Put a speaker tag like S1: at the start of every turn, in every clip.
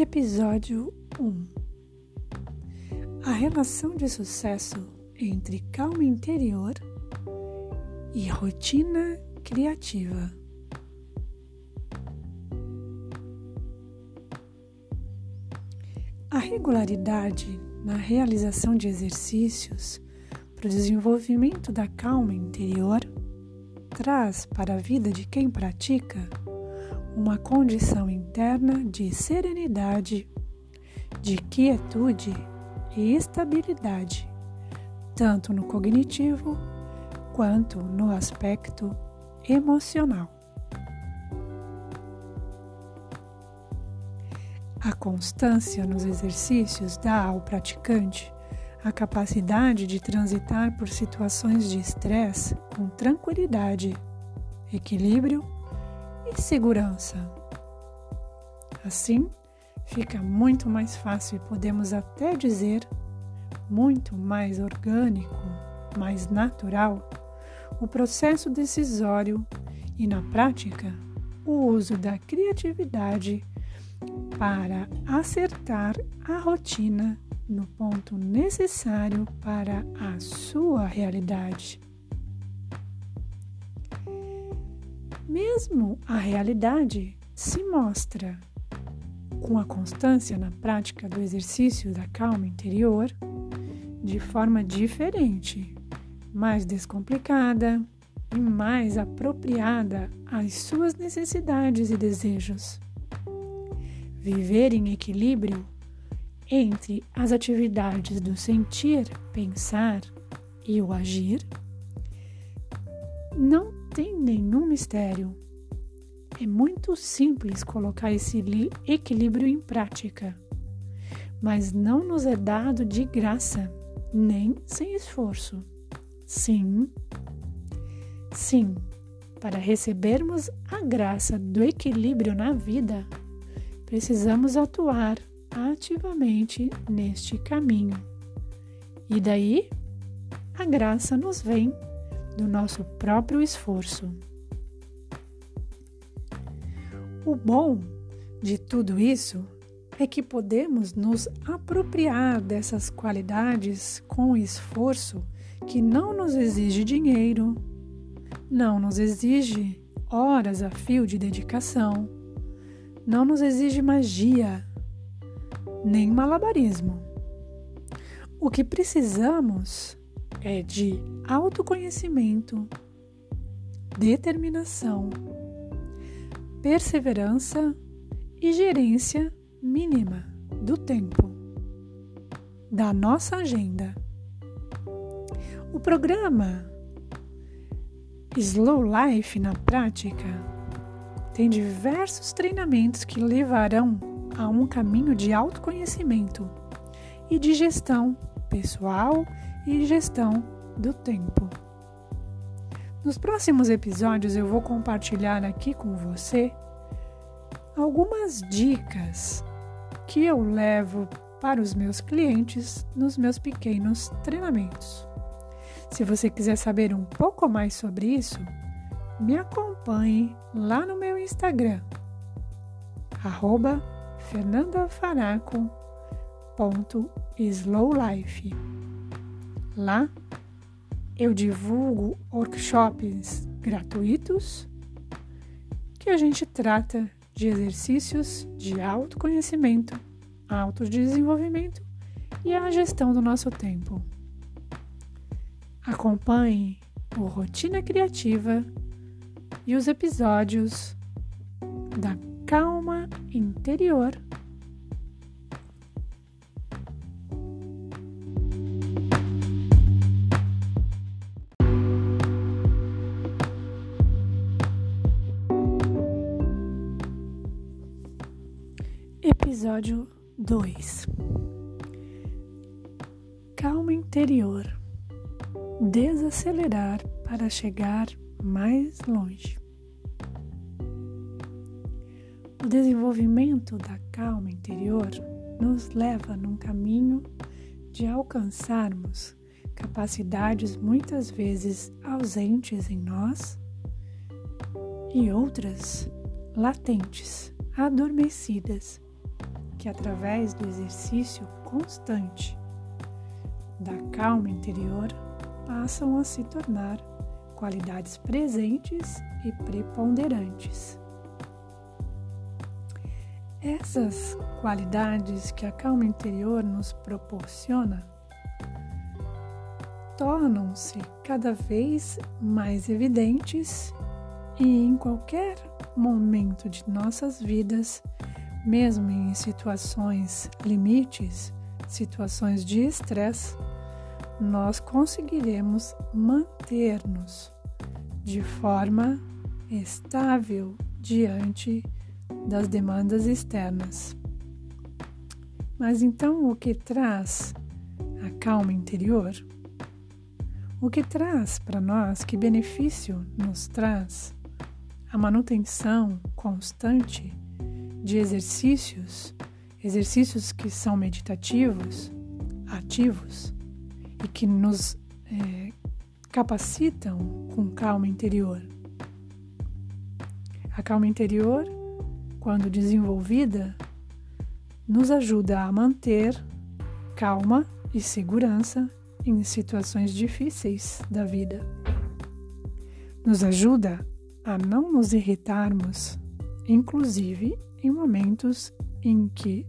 S1: Episódio 1 A relação de sucesso entre calma interior e rotina criativa. A regularidade na realização de exercícios para o desenvolvimento da calma interior traz para a vida de quem pratica uma condição interna de serenidade, de quietude e estabilidade, tanto no cognitivo quanto no aspecto emocional. A constância nos exercícios dá ao praticante a capacidade de transitar por situações de estresse com tranquilidade, equilíbrio e segurança. Assim, fica muito mais fácil e podemos até dizer muito mais orgânico, mais natural o processo decisório e, na prática, o uso da criatividade para acertar a rotina no ponto necessário para a sua realidade. Mesmo a realidade se mostra com a constância na prática do exercício da calma interior de forma diferente, mais descomplicada e mais apropriada às suas necessidades e desejos. Viver em equilíbrio entre as atividades do sentir, pensar e o agir não tem nenhum mistério. É muito simples colocar esse equilíbrio em prática, mas não nos é dado de graça, nem sem esforço. Sim, sim, para recebermos a graça do equilíbrio na vida, precisamos atuar ativamente neste caminho. E daí, a graça nos vem do nosso próprio esforço. O bom de tudo isso é que podemos nos apropriar dessas qualidades com esforço que não nos exige dinheiro, não nos exige horas a fio de dedicação, não nos exige magia, nem malabarismo. O que precisamos é de autoconhecimento, determinação, perseverança e gerência mínima do tempo, da nossa agenda. O programa Slow Life na prática tem diversos treinamentos que levarão a um caminho de autoconhecimento e de gestão pessoal e gestão do tempo. Nos próximos episódios eu vou compartilhar aqui com você algumas dicas que eu levo para os meus clientes nos meus pequenos treinamentos. Se você quiser saber um pouco mais sobre isso, me acompanhe lá no meu Instagram, arroba fernandafaraco.slowlife. Lá eu divulgo workshops gratuitos que a gente trata de exercícios de autoconhecimento, autodesenvolvimento e a gestão do nosso tempo. Acompanhe o Rotina Criativa e os episódios da Calma Interior Episódio 2 Calma interior. Desacelerar para chegar mais longe. O desenvolvimento da calma interior nos leva num caminho de alcançarmos capacidades muitas vezes ausentes em nós e outras latentes, adormecidas que, através do exercício constante da calma interior, passam a se tornar qualidades presentes e preponderantes. Essas qualidades que a calma interior nos proporciona tornam-se cada vez mais evidentes e em qualquer momento de nossas vidas, mesmo em situações limites, situações de estresse, nós conseguiremos manter-nos de forma estável diante das demandas externas. Mas então o que traz a calma interior? O que traz para nós, que benefício nos traz a manutenção constante de exercícios, exercícios que são meditativos, ativos e que nos é, capacitam com calma interior. A calma interior, quando desenvolvida, nos ajuda a manter calma e segurança em situações difíceis da vida. Nos ajuda a não nos irritarmos, inclusive em momentos em que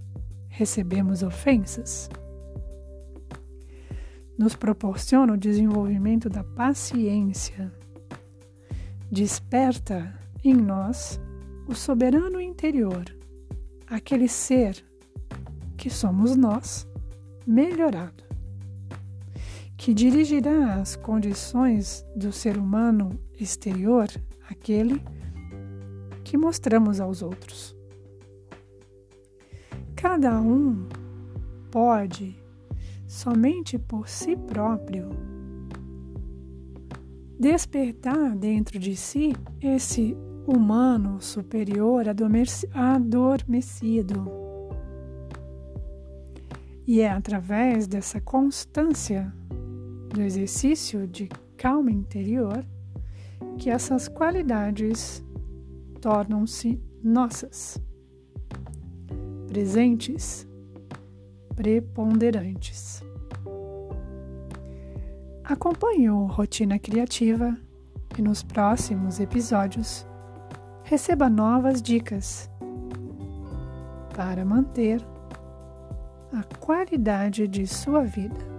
S1: recebemos ofensas. Nos proporciona o desenvolvimento da paciência. Desperta em nós o soberano interior, aquele ser que somos nós, melhorado que dirigirá as condições do ser humano exterior, aquele que mostramos aos outros. Cada um pode, somente por si próprio, despertar dentro de si esse humano superior adormecido. E é através dessa constância do exercício de calma interior que essas qualidades tornam-se nossas, presentes, preponderantes. Acompanhe o Rotina Criativa e nos próximos episódios receba novas dicas para manter a qualidade de sua vida.